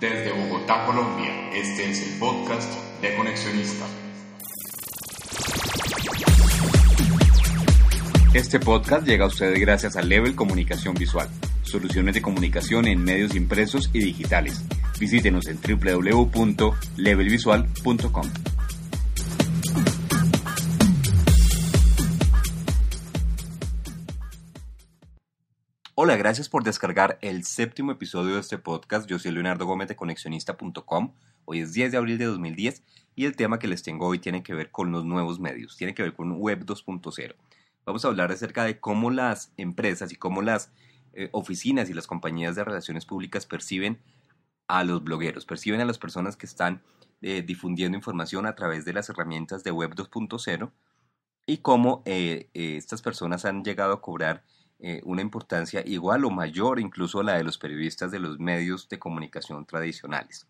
Desde Bogotá, Colombia, este es el podcast de Conexionista. Este podcast llega a ustedes gracias a Level Comunicación Visual, soluciones de comunicación en medios impresos y digitales. Visítenos en www.levelvisual.com. Hola, gracias por descargar el séptimo episodio de este podcast. Yo soy Leonardo Gómez de Conexionista.com. Hoy es 10 de abril de 2010 y el tema que les tengo hoy tiene que ver con los nuevos medios, tiene que ver con Web 2.0. Vamos a hablar acerca de cómo las empresas y cómo las eh, oficinas y las compañías de relaciones públicas perciben a los blogueros, perciben a las personas que están eh, difundiendo información a través de las herramientas de Web 2.0 y cómo eh, estas personas han llegado a cobrar eh, una importancia igual o mayor incluso a la de los periodistas de los medios de comunicación tradicionales.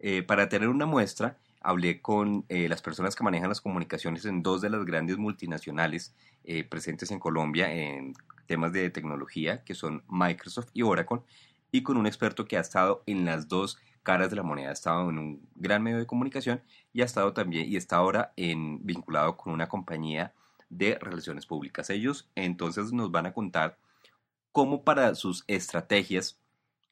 Eh, para tener una muestra, hablé con eh, las personas que manejan las comunicaciones en dos de las grandes multinacionales presentes en Colombia en temas de tecnología, que son Microsoft y Oracle, y con un experto que ha estado en las dos caras de la moneda, ha estado en un gran medio de comunicación y ha estado también y está ahora vinculado con una compañía de Relaciones Públicas. Ellos entonces nos van a contar cómo para sus estrategias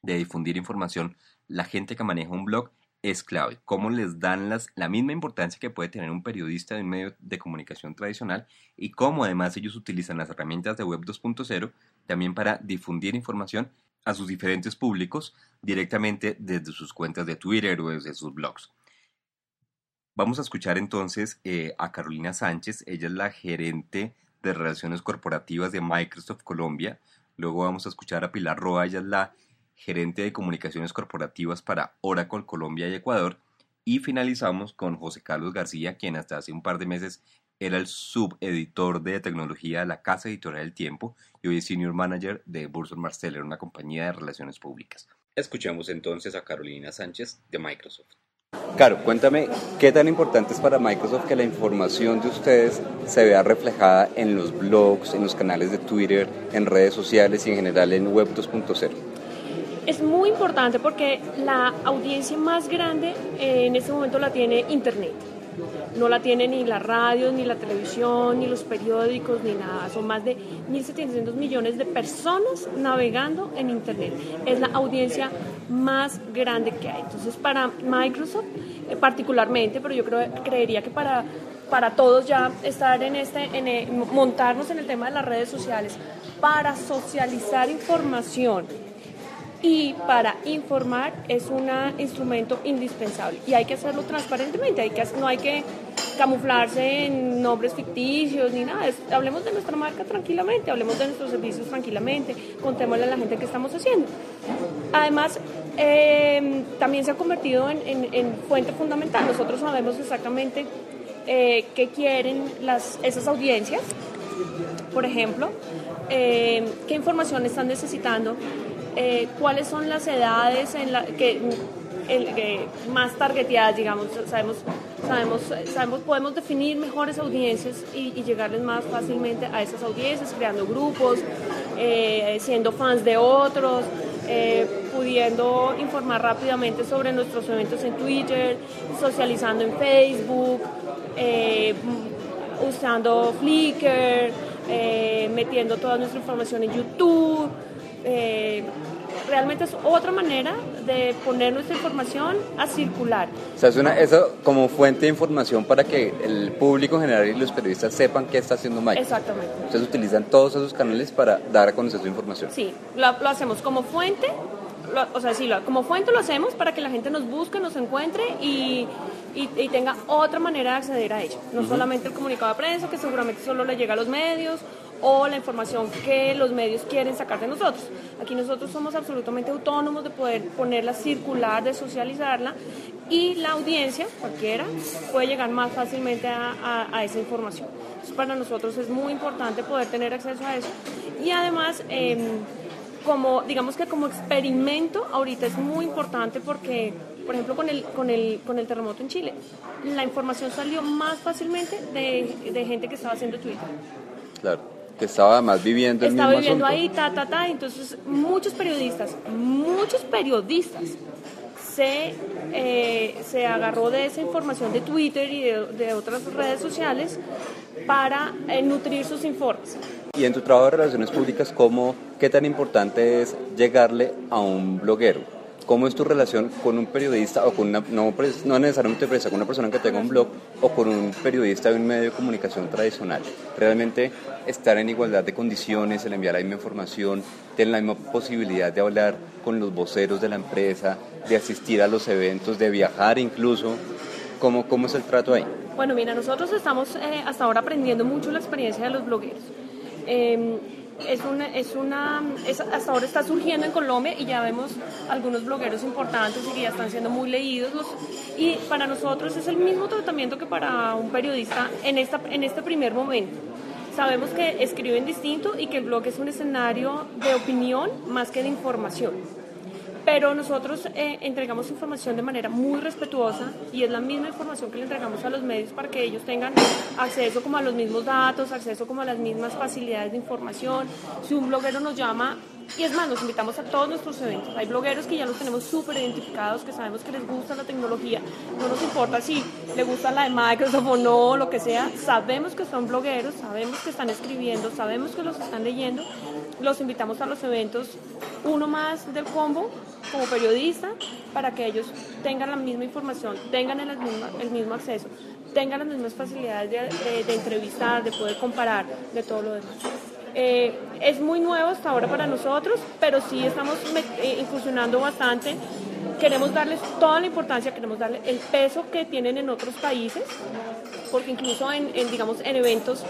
de difundir información, la gente que maneja un blog es clave, cómo les dan las, la misma importancia que puede tener un periodista de un medio de comunicación tradicional y cómo además ellos utilizan las herramientas de Web 2.0 también para difundir información a sus diferentes públicos directamente desde sus cuentas de Twitter o desde sus blogs. Vamos a escuchar entonces eh, a Carolina Sánchez, ella es la gerente de relaciones corporativas de Microsoft Colombia. Luego vamos a escuchar a Pilar Roa, ella es la gerente de comunicaciones corporativas para Oracle Colombia y Ecuador. Y finalizamos con José Carlos García, quien hasta hace un par de meses era el subeditor de tecnología de la Casa Editorial del Tiempo y hoy es Senior Manager de Burson Marsteller, una compañía de relaciones públicas. Escuchemos entonces a Carolina Sánchez de Microsoft. Claro, cuéntame, ¿qué tan importante es para Microsoft que la información de ustedes se vea reflejada en los blogs, en los canales de Twitter, en redes sociales y en general en Web 2.0? Es muy importante porque la audiencia más grande en este momento la tiene Internet. No la tiene ni la radio, ni la televisión, ni los periódicos, ni nada. Son más de 1.700 millones de personas navegando en Internet. Es la audiencia más grande que hay. Entonces, para Microsoft eh, particularmente, pero yo creo, creería que para, para todos ya estar en este, en montarnos en el tema de las redes sociales, para socializar información y para informar es un instrumento indispensable. Y hay que hacerlo transparentemente, no hay que camuflarse en nombres ficticios ni nada, hablemos de nuestra marca tranquilamente, hablemos de nuestros servicios tranquilamente, contémosle a la gente qué estamos haciendo. Además, em, también se ha convertido en, fuente fundamental, nosotros sabemos exactamente eh, qué quieren las, esas audiencias, por ejemplo, em, qué información están necesitando eh, cuáles son las edades que, más targeteadas, digamos, sabemos, sabemos, sabemos, podemos definir mejores audiencias y, llegarles más fácilmente a esas audiencias, creando grupos, eh, siendo fans de otros, eh, pudiendo informar rápidamente sobre nuestros eventos en Twitter, socializando en Facebook, usando Flickr, metiendo toda nuestra información en YouTube eh, realmente es otra manera de poner nuestra información a circular. O sea, es una, eso como fuente de información para que el público en general y los periodistas sepan qué está haciendo Mike. Exactamente. Ustedes utilizan todos esos canales para dar a conocer su información. Sí, lo, hacemos como fuente, o sea, sí, como fuente lo hacemos para que la gente nos busque, nos encuentre y, y, tenga otra manera de acceder a ella. No solamente el comunicado de prensa, que seguramente solo le llega a los medios, o la información que los medios quieren sacar de nosotros. Aquí nosotros somos absolutamente autónomos de poder ponerla circular, de socializarla y la audiencia, cualquiera, puede llegar más fácilmente a, esa información. Entonces, para nosotros es muy importante poder tener acceso a eso y además... Em, como digamos que como experimento ahorita es muy importante porque por ejemplo con el con el con el terremoto en Chile la información salió más fácilmente de, de gente que estaba haciendo Twitter claro que estaba más viviendo el estaba viviendo ahí, ta, ta, ta. Entonces, muchos periodistas, muchos periodistas se, eh, se agarró de esa información de Twitter y de, de otras redes sociales para eh, nutrir sus informes. Y en tu trabajo de relaciones públicas, ¿cómo, ¿qué tan importante es llegarle a un bloguero? ¿Cómo es tu relación con un periodista o con una, no, no necesariamente periodista, con una persona que tenga un blog o con un periodista de un medio de comunicación tradicional? ¿Realmente estar en igualdad de condiciones, el enviar la misma información, tener la misma posibilidad de hablar con los voceros de la empresa, de asistir a los eventos, de viajar incluso? ¿Cómo, cómo es el trato ahí? Bueno, mira, nosotros estamos eh, hasta ahora aprendiendo mucho la experiencia de los blogueros. Eh, es una, es una hasta ahora está surgiendo en Colombia y ya vemos algunos blogueros importantes y que ya están siendo muy leídos y para nosotros es el mismo tratamiento que para un periodista en, esta, en este primer momento. Sabemos que escriben distinto y que el blog es un escenario de opinión más que de información pero nosotros eh, entregamos información de manera muy respetuosa y es la misma información que le entregamos a los medios para que ellos tengan acceso como a los mismos datos, acceso como a las mismas facilidades de información. Si un bloguero nos llama, y es más, nos invitamos a todos nuestros eventos. Hay blogueros que ya los tenemos súper identificados, que sabemos que les gusta la tecnología. No nos importa si le gusta la de Microsoft o no, lo que sea. Sabemos que son blogueros, sabemos que están escribiendo, sabemos que los están leyendo. Los invitamos a los eventos, uno más del combo, como periodista, para que ellos tengan la misma información, tengan el mismo, el mismo acceso, tengan las mismas facilidades de, de entrevistar, de poder comparar, de todo lo demás. Eh, es muy nuevo hasta ahora para nosotros, pero sí estamos eh, incursionando bastante. Queremos darles toda la importancia, queremos darle el peso que tienen en otros países, porque incluso en, digamos, en eventos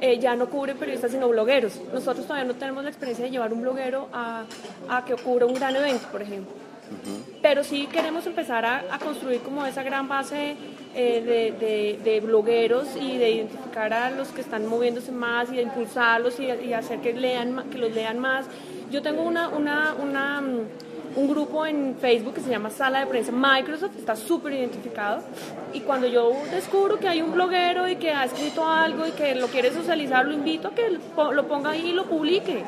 eh, ya no cubren periodistas sino blogueros. Nosotros todavía no tenemos la experiencia de llevar un bloguero a, a que ocurra un gran evento, por ejemplo. Pero sí queremos empezar a, a, construir como esa gran base eh, de, de, blogueros y de identificar a los que están moviéndose más y de impulsarlos y, y, hacer que, lean, que los lean más. Yo tengo una, una, una, mm, un grupo en Facebook que se llama Sala de Prensa Microsoft, está súper identificado. Y cuando yo descubro que hay un bloguero y que ha escrito algo y que lo quiere socializar, lo invito a que lo ponga ahí y lo publique.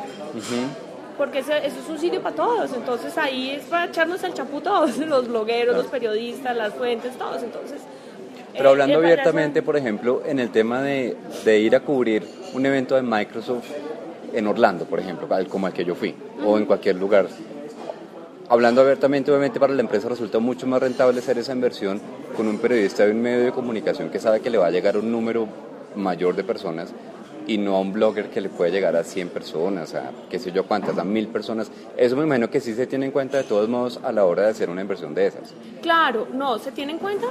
porque eso es un sitio para todos, entonces ahí es para echarnos el champú todos, los blogueros, los periodistas, las fuentes, todos, entonces pero hablando abiertamente, por ejemplo, en el tema de, de, ir a cubrir un evento de Microsoft en Orlando, por ejemplo, como el que yo fui, o en cualquier lugar. Hablando abiertamente, obviamente para la empresa resulta mucho más rentable hacer esa inversión con un periodista de un medio de comunicación que sabe que le va a llegar un número mayor de personas y no a un blogger que le puede llegar a 100 personas, a qué sé yo cuántas, a mil personas. Eso me imagino que sí se tiene en cuenta de todos modos a la hora de hacer una inversión de esas. Claro, no, se tiene en cuenta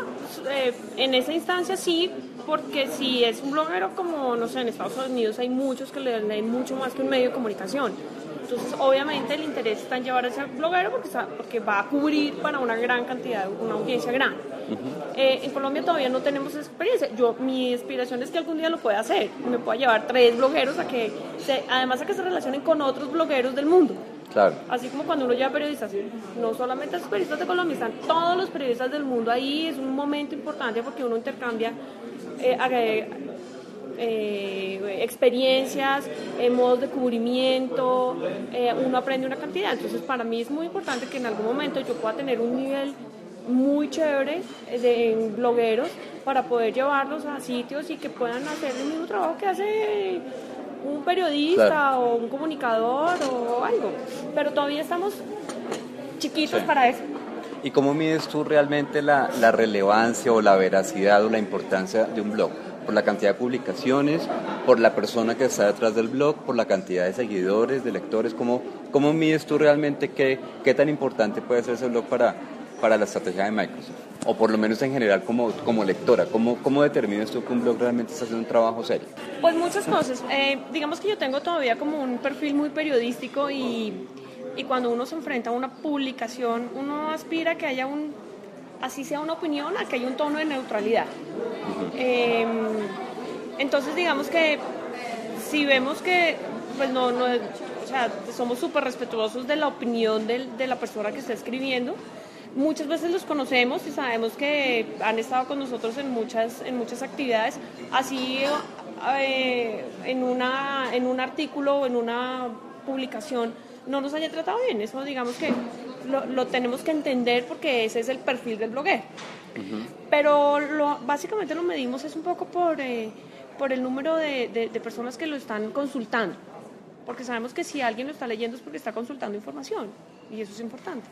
eh, en esa instancia sí, porque si es un bloguero como, no sé, en Estados Unidos hay muchos que le leen mucho más que un medio de comunicación. Entonces, obviamente, el interés está en llevar a ese bloguero porque, porque va a cubrir para una gran cantidad, una audiencia grande. Eh, en Colombia todavía no tenemos esa experiencia. Yo, mi inspiración es que algún día lo pueda hacer. Me pueda llevar tres blogueros a que, se, además a que se relacionen con otros blogueros del mundo. Claro. Así como cuando uno lleva periodistas, no solamente los periodistas de Colombia, están todos los periodistas del mundo ahí. Es un momento importante porque uno intercambia eh, eh, experiencias, eh, modos de cubrimiento, eh, uno aprende una cantidad. Entonces para mí es muy importante que en algún momento yo pueda tener un nivel muy chévere de blogueros para poder llevarlos a sitios y que puedan hacer el mismo trabajo que hace un periodista o un comunicador o algo. Pero todavía estamos chiquitos para eso. ¿Y cómo mides tú realmente la, la relevancia o la veracidad o la importancia de un blog? Por la cantidad de publicaciones, por la persona que está detrás del blog, por la cantidad de seguidores, de lectores. ¿Cómo, cómo mides tú realmente qué, qué tan importante puede ser ese blog para, para la estrategia de Microsoft? O por lo menos en general como, como lectora, ¿cómo, ¿cómo determinas tú que un blog realmente está haciendo un trabajo serio? Pues muchas cosas. Eh, digamos que yo tengo todavía como un perfil muy periodístico y, y cuando uno se enfrenta a una publicación, uno aspira a que haya un así sea una opinión, a que hay un tono de neutralidad. Em, entonces, digamos que si vemos que, pues no, no o sea, somos súper respetuosos de la opinión de, la persona que está escribiendo, muchas veces los conocemos y sabemos que han estado con nosotros en muchas, en muchas actividades, así eh, en, una, en un artículo o en una publicación no nos haya tratado bien, eso digamos que lo, tenemos que entender porque ese es el perfil del bloguero. Pero lo, básicamente lo medimos es un poco por, eh, por el número de, personas que lo están consultando. Porque sabemos que si alguien lo está leyendo es porque está consultando información. Y eso es importante.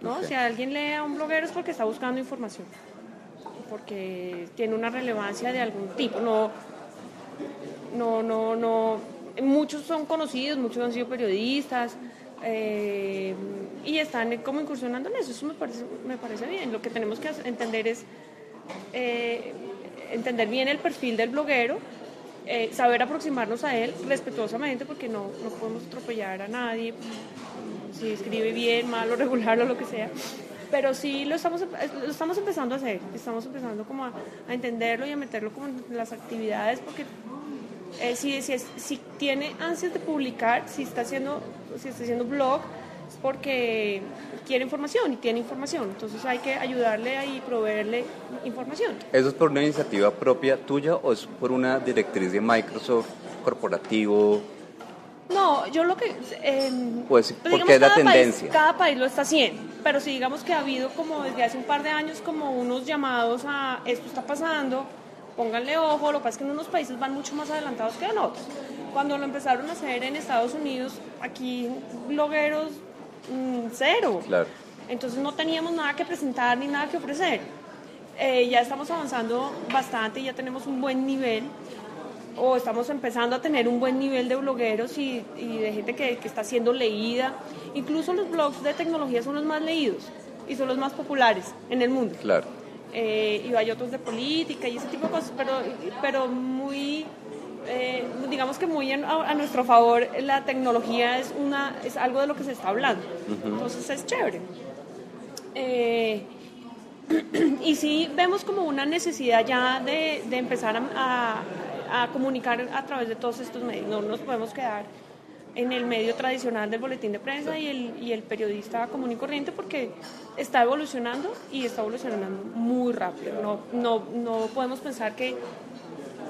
¿no? Si alguien lee a un bloguero es porque está buscando información. Porque tiene una relevancia de algún tipo. No, no, no, no. Muchos son conocidos, muchos han sido periodistas. Eh, y están como incursionando en eso. Eso me parece, me parece bien. Lo que tenemos que entender es eh, entender bien el perfil del bloguero, eh, saber aproximarnos a él respetuosamente porque no, no podemos atropellar a nadie si escribe bien, mal o regular o lo que sea. Pero sí lo estamos, lo estamos empezando a hacer, estamos empezando como a, entenderlo y a meterlo como en las actividades porque si, si, si, tiene ansias de publicar, si está haciendo, si está haciendo blog, es porque quiere información y tiene información. Entonces hay que ayudarle y proveerle información. ¿Eso es por una iniciativa propia tuya o es por una directriz de Microsoft corporativo? No, yo lo que... Eh, pues, porque es la tendencia. cada país lo está haciendo, pero si digamos que ha habido como desde hace un par de años como unos llamados a esto está pasando, pónganle ojo, lo que pasa es que en unos países van mucho más adelantados que en otros. Cuando lo empezaron a hacer en Estados Unidos, aquí blogueros Mm, cero. Entonces no teníamos nada que presentar ni nada que ofrecer. Eh, ya estamos avanzando bastante, ya tenemos un buen nivel, o estamos empezando a tener un buen nivel de blogueros y, de gente que, está siendo leída. Incluso los blogs de tecnología son los más leídos y son los más populares en el mundo. Claro. Eh, y hay otros de política y ese tipo de cosas, pero, pero muy eh, digamos que muy a, nuestro favor, la tecnología es, una, es algo de lo que se está hablando. Entonces es chévere. Eh, y sí vemos como una necesidad ya de, empezar a, comunicar a través de todos estos medios. No nos podemos quedar en el medio tradicional del boletín de prensa y el, y el periodista común y corriente porque está evolucionando y está evolucionando muy rápido. No, no, no podemos pensar que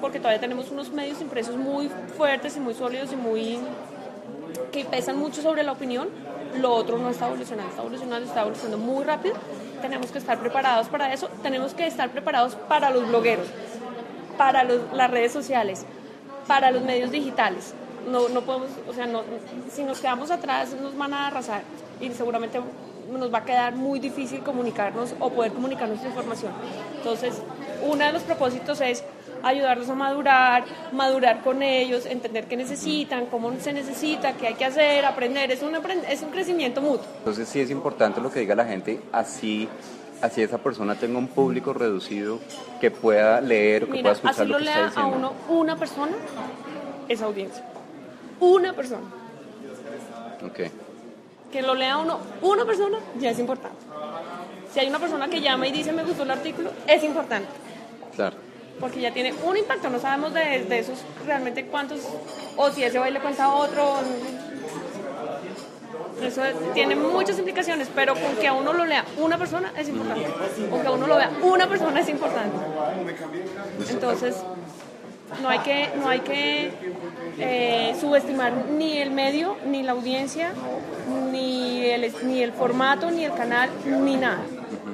porque todavía tenemos unos medios impresos muy fuertes y muy sólidos y muy que pesan mucho sobre la opinión. Lo otro no está evolucionando, está evolucionando, está evolucionando muy rápido. Tenemos que estar preparados para eso, tenemos que estar preparados para los blogueros, para las redes sociales, para los medios digitales. No, no podemos, o sea, no, si nos quedamos atrás nos van a arrasar y seguramente nos va a quedar muy difícil comunicarnos o poder comunicar nuestra información. Entonces, uno de los propósitos es ayudarlos a madurar, madurar con ellos, entender qué necesitan, cómo se necesita, qué hay que hacer, aprender. Es un, es un crecimiento mutuo. Entonces sí es importante lo que diga la gente, así así esa persona tenga un público reducido que pueda leer o que pueda escuchar así lo, lea a uno una persona, esa audiencia. Una persona. Ok. Que lo lea uno una persona ya es importante. Si hay una persona que llama y dice me gustó el artículo, es importante. Claro porque ya tiene un impacto, no sabemos de, esos realmente cuántos, o si ese le cuenta a otro. Eso tiene muchas implicaciones, pero con que a uno lo lea una persona es importante. Con que a uno lo vea una persona es importante. Entonces, no hay que, no hay que eh, subestimar ni el medio, ni la audiencia, ni el, ni el formato, ni el canal, ni nada.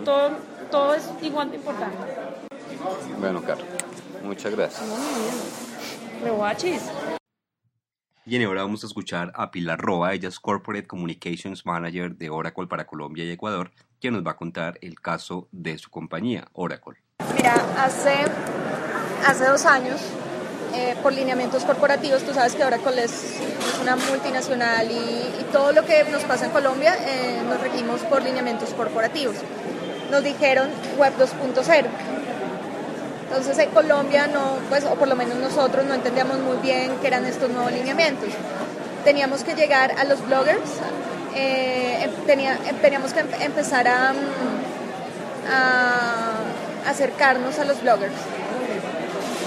Todo, todo es igual de importante. Bueno, Carlos, muchas gracias. Bien, ahora vamos a escuchar a Pilar Roa, ella es Corporate Communications Manager de Oracle para Colombia y Ecuador, quien nos va a contar el caso de su compañía, Oracle. Mira, hace, hace dos años, eh, por lineamientos corporativos, tú sabes que Oracle es, una multinacional y, todo lo que nos pasa en Colombia eh, nos regimos por lineamientos corporativos. Nos dijeron Web 2.0 entonces en Colombia no, pues, o por lo menos nosotros no entendíamos muy bien qué eran estos nuevos lineamientos. Teníamos que llegar a los bloggers, eh, em, tenía, em, teníamos que em, empezar a, a acercarnos a los bloggers.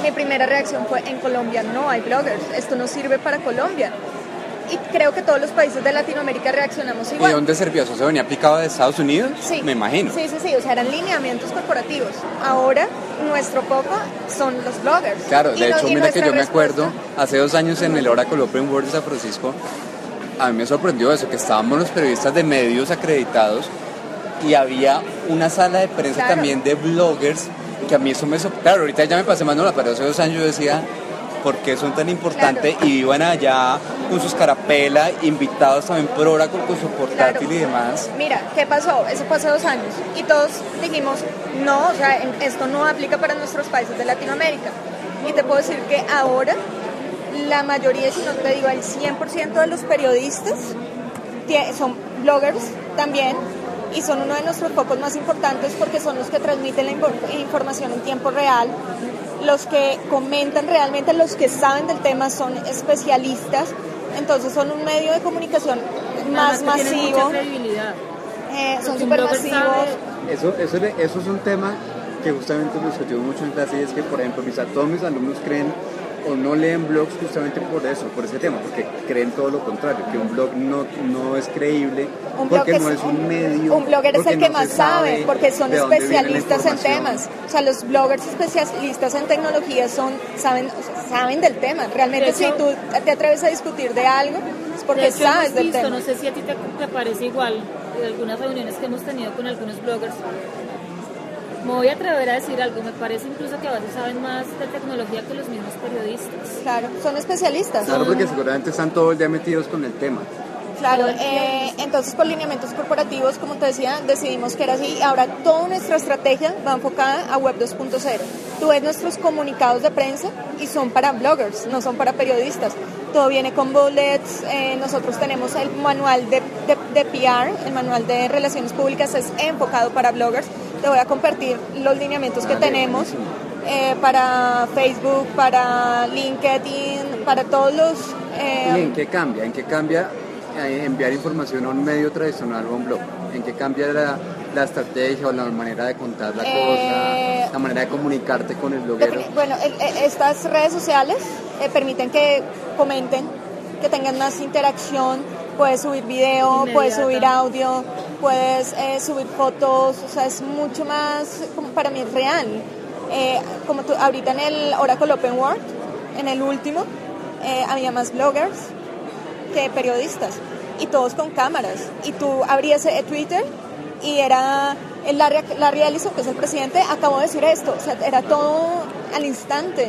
Mi primera reacción fue, en Colombia no hay bloggers, esto no sirve para Colombia y creo que todos los países de Latinoamérica reaccionamos igual. ¿Y dónde servía eso? ¿Se venía aplicado de Estados Unidos? Sí. Me imagino. Sí, sí, sí, o sea, eran lineamientos corporativos. Ahora, nuestro foco son los bloggers. Claro, de hecho, mira que yo me acuerdo, hace dos años en el Oracle Open World de San Francisco, a mí me sorprendió eso, que estábamos los periodistas de medios acreditados y había una sala de prensa también de bloggers, que a mí eso me... Claro, ahorita ya me pasé más, no, pero hace dos años yo decía, ¿por qué son tan importantes? Y iban allá con sus carapelas, invitados también por hora con, su portátil y demás. Mira, ¿qué pasó? Eso pasó dos años y todos dijimos, no, o sea, esto no aplica para nuestros países de Latinoamérica. Y te puedo decir que ahora la mayoría, si no te digo el 100% de los periodistas son bloggers también y son uno de nuestros focos más importantes porque son los que transmiten la información en tiempo real, los que comentan realmente, los que saben del tema son especialistas, entonces son un medio de comunicación más masivo. Eh, son súper masivos. Eso, eso, eso es un tema que justamente lo discutimos mucho en clase y es que, por ejemplo, mis, todos mis alumnos creen o no leen blogs justamente por eso, por ese tema, porque creen todo lo contrario, que un blog no, no es creíble, porque no es, un medio. Un blogger es el que más sabe, porque son especialistas en temas. O sea, los bloggers especialistas en tecnología son, saben, saben del tema. Realmente si tú te atreves a discutir de algo, es porque sabes del tema. No sé si a ti te, te parece igual, de algunas reuniones que hemos tenido con algunos bloggers, me voy a atrever a decir algo, me parece incluso que a veces saben más de tecnología que los mismos periodistas. Claro, son especialistas. Claro, porque seguramente están todos ya metidos con el tema. Claro, eh, entonces por lineamientos corporativos, como te decía, decidimos que era así. Ahora toda nuestra estrategia va enfocada a Web 2.0. Tú ves nuestros comunicados de prensa y son para bloggers, no son para periodistas. Todo viene con bullets, eh, nosotros tenemos el manual de, de, de PR, el manual de relaciones públicas es enfocado para bloggers te voy a compartir los lineamientos que tenemos eh, para Facebook, para LinkedIn, para todos los... Eh, ¿Y en qué cambia? ¿En qué cambia eh, enviar información a un medio tradicional o a un blog? ¿En qué cambia la, la estrategia o la manera de contar la cosa, la manera de comunicarte con el bloguero? Bueno, estas redes sociales permiten que comenten, que tengan más interacción, puedes subir video, puedes subir audio, puedes eh, subir fotos, o sea, es mucho más, como para mí real. Eh, como tú, ahorita en el Oracle Open World, en el último, eh, había más bloggers que periodistas y todos con cámaras. Y tú abrías Twitter y era el Larry, Larry Ellison, que es el presidente, acabó de decir esto, o sea, era todo al instante.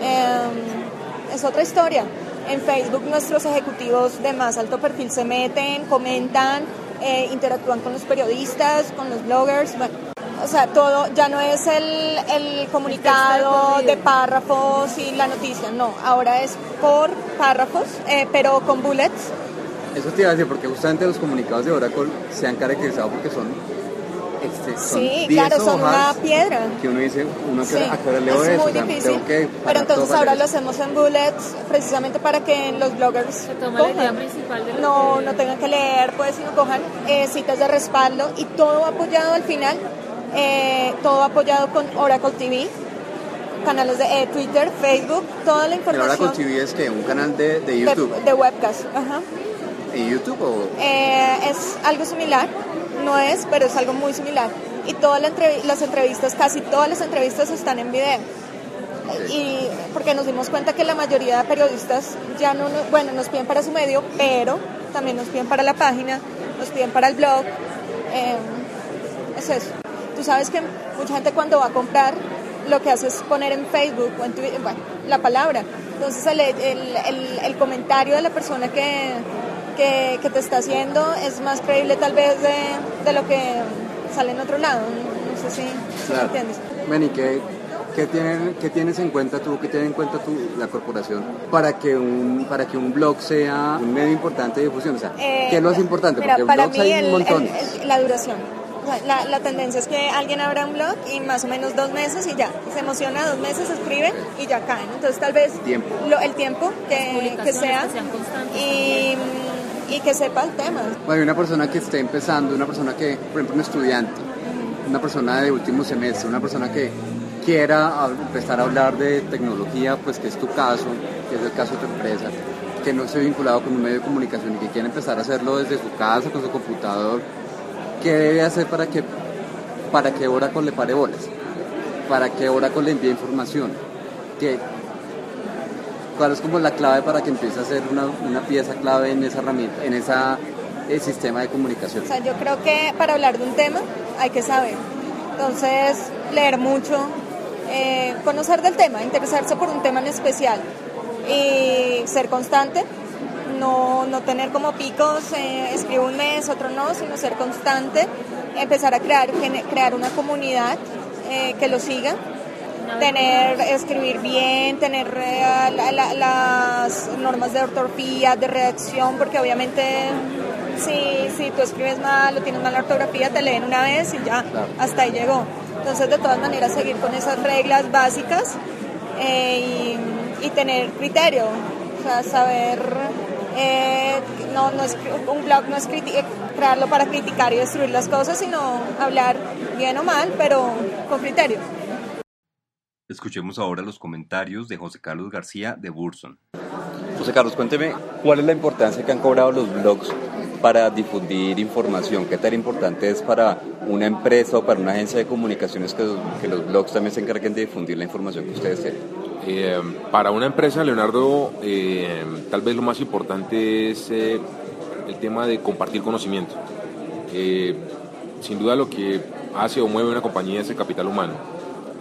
Em, es otra historia. En Facebook nuestros ejecutivos de más alto perfil se meten, comentan, eh, interactúan con los periodistas, con los bloggers. Bueno, o sea, todo ya no es el, el comunicado de párrafos y la noticia, no, ahora es por párrafos, eh, pero con bullets. Eso te iba a decir, porque justamente los comunicados de Oracle se han caracterizado porque son este, sí, claro, son una piedra. Que uno dice, uno sí, que leo es muy difícil. pero entonces ahora lo hacemos en bullets precisamente para que los bloggers no, no tengan que leer, pues, sino cojan eh, citas de respaldo y todo apoyado al final, eh, todo apoyado con Oracle TV canales de eh, Twitter, Facebook, toda la información. Oracle TV es que un canal de, de YouTube. De, webcast, ajá. ¿Y YouTube o...? es algo similar no es, pero es algo muy similar. Y todas las entrevistas, casi todas las entrevistas están en video. Y porque nos dimos cuenta que la mayoría de periodistas ya no, bueno, nos piden para su medio, pero también nos piden para la página, nos piden para el blog. Em, es eso. Tú sabes que mucha gente cuando va a comprar lo que hace es poner en Facebook o en Twitter, bueno, la palabra. Entonces el, el, el comentario de la persona que, que, te está haciendo es más creíble tal vez de, lo que sale en otro lado. No, sé si, me entiendes. Benny, ¿qué, ¿qué, ¿qué, tienes en cuenta tú, qué tiene en cuenta tú, la corporación para que, un, para que un blog sea un medio importante de difusión? O sea, ¿qué es lo más eh, importante? Porque para blogs mí hay un montón. la duración. La, la, tendencia es que alguien abra un blog y más o menos dos meses y ya, se emociona dos meses, escribe y ya caen. Entonces tal vez Lo, el tiempo que, que sea y y que sepa el tema. Bueno, una persona que esté empezando, una persona que, por ejemplo, un estudiante, una persona de último semestre, una persona que quiera empezar a hablar de tecnología, pues que es tu caso, que es el caso de tu empresa, que no esté vinculado con un medio de comunicación y que quiera empezar a hacerlo desde su casa, con su computador, ¿qué debe hacer para que, para que Oracle le pare bolas? ¿Para que Oracle le envíe información? ¿Qué, ¿Cuál es como la clave para que empiece a ser una, una pieza clave en esa herramienta, en esa el sistema de comunicación? O sea, yo creo que para hablar de un tema hay que saber. Entonces, leer mucho, eh, conocer del tema, interesarse por un tema en especial y ser constante. No, no tener como picos, eh, un mes, otro no, sino ser constante, empezar a crear, crear una comunidad eh, que lo siga, tener, escribir bien, tener las normas de ortografía, de redacción, porque obviamente si, si tú escribes mal o tienes mala ortografía, te leen una vez y ya, hasta ahí llegó. Entonces, de todas maneras, seguir con esas reglas básicas eh, y, tener criterio, o sea, saber, eh, no, no es, un blog no es crearlo para criticar y destruir las cosas, sino hablar bien o mal, pero con criterio. Escuchemos ahora los comentarios de José Carlos García de Burson. José Carlos, cuénteme, ¿cuál es la importancia que han cobrado los blogs para difundir información? ¿Qué tan importante es para una empresa o para una agencia de comunicaciones que, que los blogs también se encarguen de difundir la información que ustedes tienen? Eh, para una empresa, Leonardo, eh, tal vez lo más importante es eh, el tema de compartir conocimiento. sin duda lo que hace o mueve una compañía es el capital humano.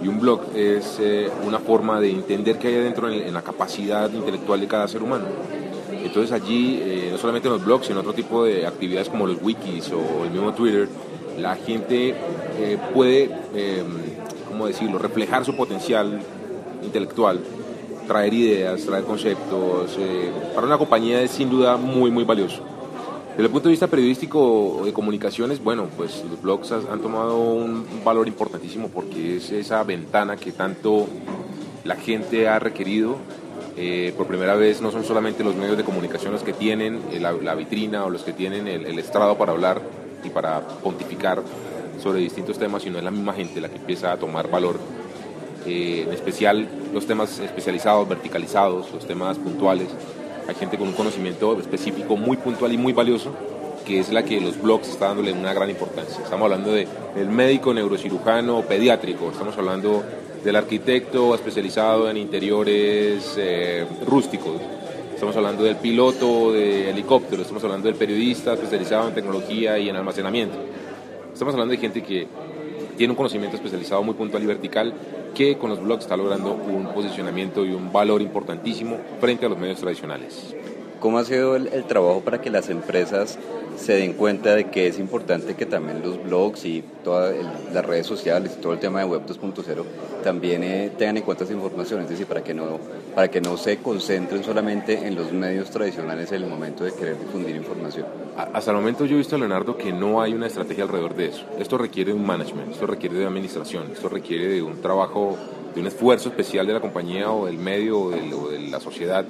Y un blog es una forma de entender qué hay adentro en la capacidad intelectual de cada ser humano. Entonces allí, eh, no solamente en los blogs, sino en otro tipo de actividades como los wikis o el mismo Twitter, la gente eh, puede, eh, ¿cómo decirlo?, reflejar su potencial intelectual, traer ideas, traer conceptos. para una compañía es sin duda muy, muy valioso. Desde el punto de vista periodístico de comunicaciones, bueno, pues los blogs han tomado un valor importantísimo porque es esa ventana que tanto la gente ha requerido eh, por primera vez no son solamente los medios de comunicación los que tienen eh, la, vitrina o los que tienen el, estrado para hablar y para pontificar sobre distintos temas, sino es la misma gente la que empieza a tomar valor, eh, en especial los temas especializados, verticalizados, los temas puntuales. Hay gente con un conocimiento específico muy puntual y muy valioso que es la que los blogs están dándole una gran importancia. Estamos hablando de médico neurocirujano pediátrico, estamos hablando del arquitecto especializado en interiores eh, rústicos. Estamos hablando del piloto de helicóptero, estamos hablando del periodista especializado en tecnología y en almacenamiento. Estamos hablando de gente que tiene un conocimiento especializado muy puntual y vertical que con los blogs está logrando un posicionamiento y un valor importantísimo frente a los medios tradicionales. ¿Cómo ha sido el, trabajo para que las empresas se den cuenta de que es importante que también los blogs y todas las redes sociales y todo el tema de Web 2.0 también eh, tengan en cuenta esa información? Es decir, para que, no, para que no se concentren solamente en los medios tradicionales en el momento de querer difundir información. Hasta el momento yo he visto, Leonardo, que no hay una estrategia alrededor de eso. Esto requiere un management, esto requiere de administración, esto requiere de un trabajo, de un esfuerzo especial de la compañía o del medio o de la sociedad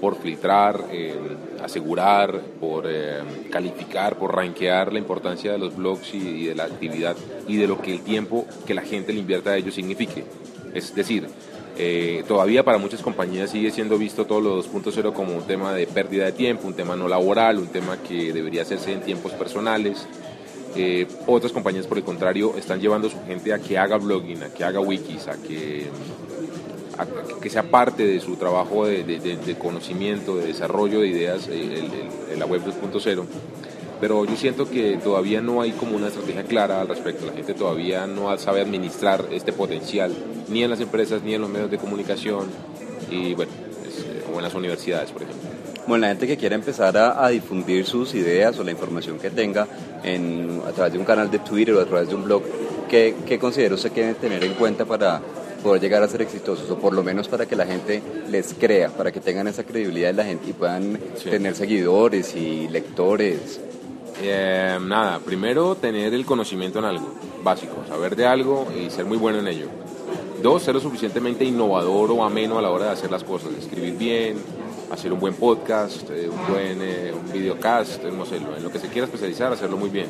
por filtrar, eh, asegurar, por eh, calificar, por rankear la importancia de los blogs y, de la actividad y de lo que el tiempo que la gente le invierta a ellos signifique. Es decir, eh, todavía para muchas compañías sigue siendo visto todo lo 2.0 como un tema de pérdida de tiempo, un tema no laboral, un tema que debería hacerse en tiempos personales. otras compañías, por el contrario, están llevando a su gente a que haga blogging, a que haga wikis, a que que sea parte de su trabajo de, conocimiento, de desarrollo de ideas en la web 2.0. Pero yo siento que todavía no hay como una estrategia clara al respecto. La gente todavía no sabe administrar este potencial, ni en las empresas, ni en los medios de comunicación, y bueno, eh, o en las universidades, por ejemplo. Bueno, la gente que quiera empezar a, difundir sus ideas o la información que tenga en, a través de un canal de Twitter o a través de un blog, ¿qué, qué considero usted que tener en cuenta para poder llegar a ser exitosos, o por lo menos para que la gente les crea, para que tengan esa credibilidad en la gente y puedan tener seguidores y lectores. Eh, nada, primero tener el conocimiento en algo, básico, saber de algo y ser muy bueno en ello. Dos, ser lo suficientemente innovador o ameno a la hora de hacer las cosas, escribir bien, hacer un buen podcast, eh, un buen eh, un videocast, no sé, en lo que se quiera especializar, hacerlo muy bien.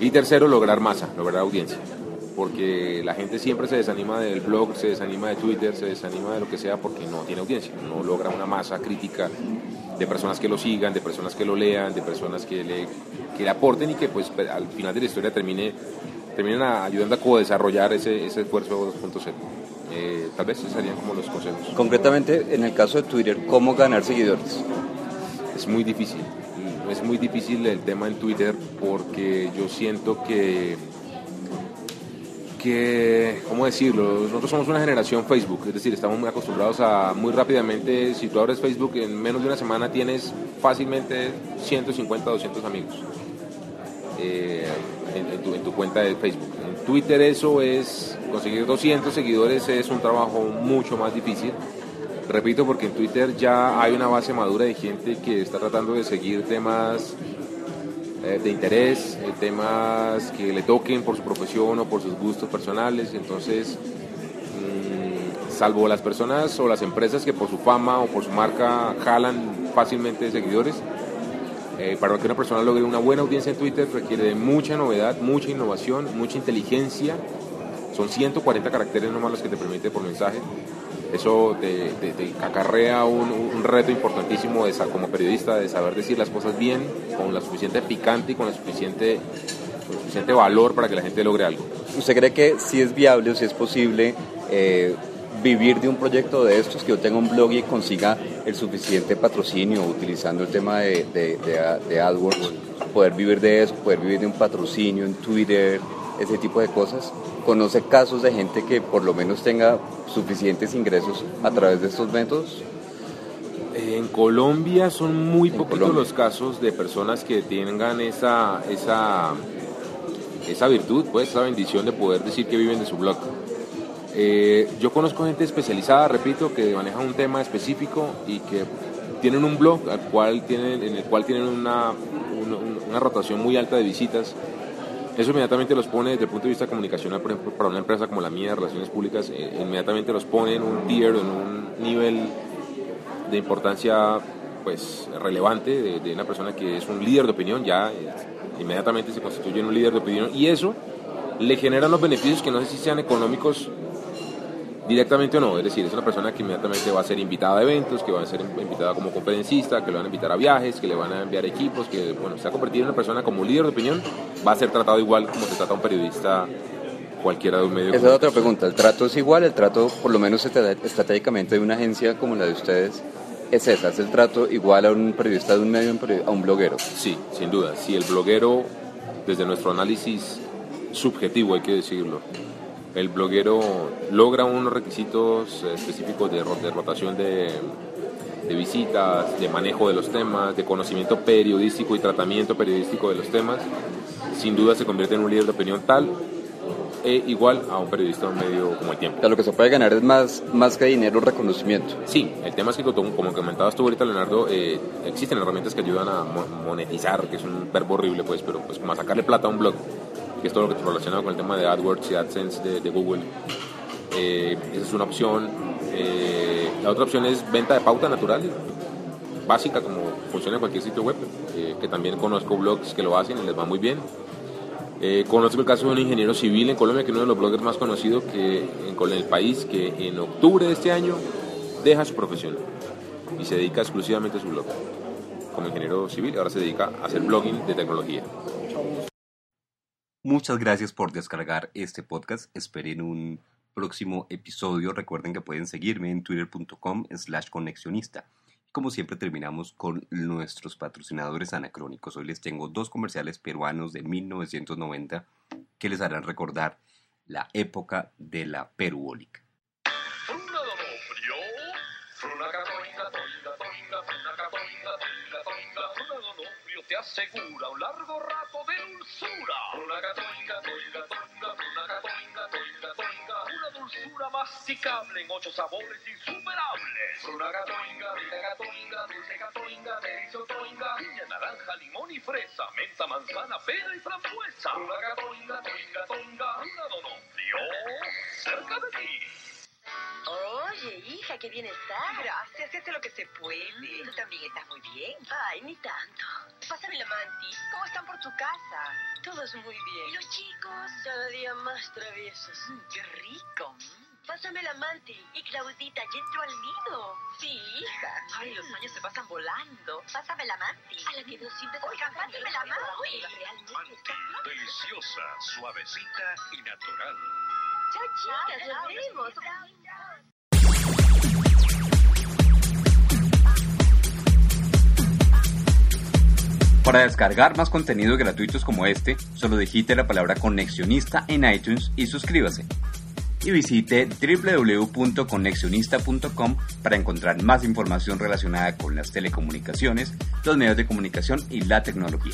Y tercero, lograr masa, lograr audiencia porque la gente siempre se desanima del blog, se desanima de Twitter, se desanima de lo que sea porque no tiene audiencia, no logra una masa crítica de personas que lo sigan, de personas que lo lean, de personas que le, que le aporten y que pues al final de la historia termine terminan ayudando a co-desarrollar ese, ese esfuerzo 2.0. Eh, tal vez esos serían como los consejos. Concretamente, en el caso de Twitter, ¿cómo ganar seguidores? Es muy difícil. Es muy difícil el tema en Twitter porque yo siento que que, ¿cómo decirlo? Nosotros somos una generación Facebook, es decir, estamos muy acostumbrados a muy rápidamente, si tú abres Facebook en menos de una semana tienes fácilmente 150, 200 amigos eh, en, tu, en, tu, cuenta de Facebook. En Twitter eso es, conseguir 200 seguidores es un trabajo mucho más difícil. Repito, porque en Twitter ya hay una base madura de gente que está tratando de seguir temas eh, de interés, eh, temas que le toquen por su profesión o por sus gustos personales. Entonces, mm, salvo las personas o las empresas que por su fama o por su marca jalan fácilmente seguidores, eh, para que una persona logre una buena audiencia en Twitter requiere de mucha novedad, mucha innovación, mucha inteligencia. Son 140 caracteres nomás los que te permite por mensaje eso te, acarrea un, reto importantísimo de, como periodista de saber decir las cosas bien, con la suficiente picante y con, la suficiente, suficiente valor para que la gente logre algo. ¿Usted cree que si es viable o si es posible eh, vivir de un proyecto de estos, que yo tenga un blog y consiga el suficiente patrocinio utilizando el tema de, de AdWords, poder vivir de eso, poder vivir de un patrocinio en Twitter, ese tipo de cosas? ¿Conoce casos de gente que por lo menos tenga suficientes ingresos a través de estos métodos? En Colombia son muy poquitos los casos de personas que tengan esa, esa, esa virtud, pues, esa bendición de poder decir que viven de su blog. Eh, yo conozco gente especializada, repito, que maneja un tema específico y que tienen un blog al cual tienen, en el cual tienen una, una rotación muy alta de visitas eso inmediatamente los pone desde el punto de vista comunicacional, por ejemplo, para una empresa como la mía, Relaciones Públicas, eh, inmediatamente los pone en un tier, en un nivel de importancia pues relevante de, una persona que es un líder de opinión, ya eh, inmediatamente se constituye en un líder de opinión y eso le genera unos beneficios que no sé si sean económicos directamente o no, es decir, es una persona que inmediatamente va a ser invitada a eventos, que va a ser invitada como conferencista, que le van a invitar a viajes, que le van a enviar equipos, que bueno, se ha convertido en una persona como líder de opinión, va a ser tratado igual como se trata un periodista cualquiera de un medio. Esa es otra pregunta, ¿el trato es igual? ¿El trato, por lo menos estratégicamente, de una agencia como la de ustedes? ¿Es esa? ¿Es el trato igual a un periodista de un medio, a un bloguero? Sí, sin duda. Si el bloguero, desde nuestro análisis subjetivo, hay que decirlo, el bloguero logra unos requisitos específicos de, rotación de, visitas, de manejo de los temas, de conocimiento periodístico y tratamiento periodístico de los temas, sin duda se convierte en un líder de opinión tal e igual a un periodista de un medio como el tiempo. lo que se puede ganar es más, más que dinero, reconocimiento. Sí, el tema es que como comentabas tú ahorita, Leonardo, eh, existen herramientas que ayudan a monetizar, que es un verbo horrible, pues, pero pues como a sacarle plata a un blog que es todo lo que está relacionado con el tema de AdWords y AdSense de, Google. Eh, esa es una opción. Eh, la otra opción es venta de pauta natural, básica como funciona en cualquier sitio web, eh, que también conozco blogs que lo hacen y les va muy bien. conozco el caso de un ingeniero civil en Colombia, que es uno de los bloggers más conocidos que en, el país, que en octubre de este año deja su profesión y se dedica exclusivamente a su blog. Como ingeniero civil, ahora se dedica a hacer blogging de tecnología. Muchas gracias por descargar este podcast. Esperen un próximo episodio. Recuerden que pueden seguirme en twitter.com slash conexionista. Como siempre terminamos con nuestros patrocinadores anacrónicos. Hoy les tengo dos comerciales peruanos de 1990 que les harán recordar la época de la peruólica. Asegura un largo rato de dulzura. Una gatoinga, toinga, toinga, una gatoinga, toinga, toinga. Una dulzura masticable en ocho sabores insuperables. Una gatoinga, rica gatoinga, dulce gatoinga, delicio toinga. Piña, naranja, limón y fresa, menta, manzana, pera y frambuesa. Una gatoinga, toinga, toinga, una donofrio cerca de ti. Oye, hija, qué bien estás. Gracias, se hace lo que se puede. Tú también estás muy bien. Ay, ni tanto. Pásame la manti. ¿Cómo están por tu casa? Todos muy bien. ¿Y los chicos? Cada día más traviesos. Mm, qué rico. Pásame la manti. Y Claudita, ya entró al nido. Sí, hija. Ay, los años se pasan volando. Pásame la manti. A la que dos siempre Oiga, pásame la manti. Manti, deliciosa, suavecita y natural. Chao, chicas, nos vemos. Para descargar más contenidos gratuitos como este, solo digite la palabra conexionista en iTunes y suscríbase. Y visite www.conexionista.com para encontrar más información relacionada con las telecomunicaciones, los medios de comunicación y la tecnología.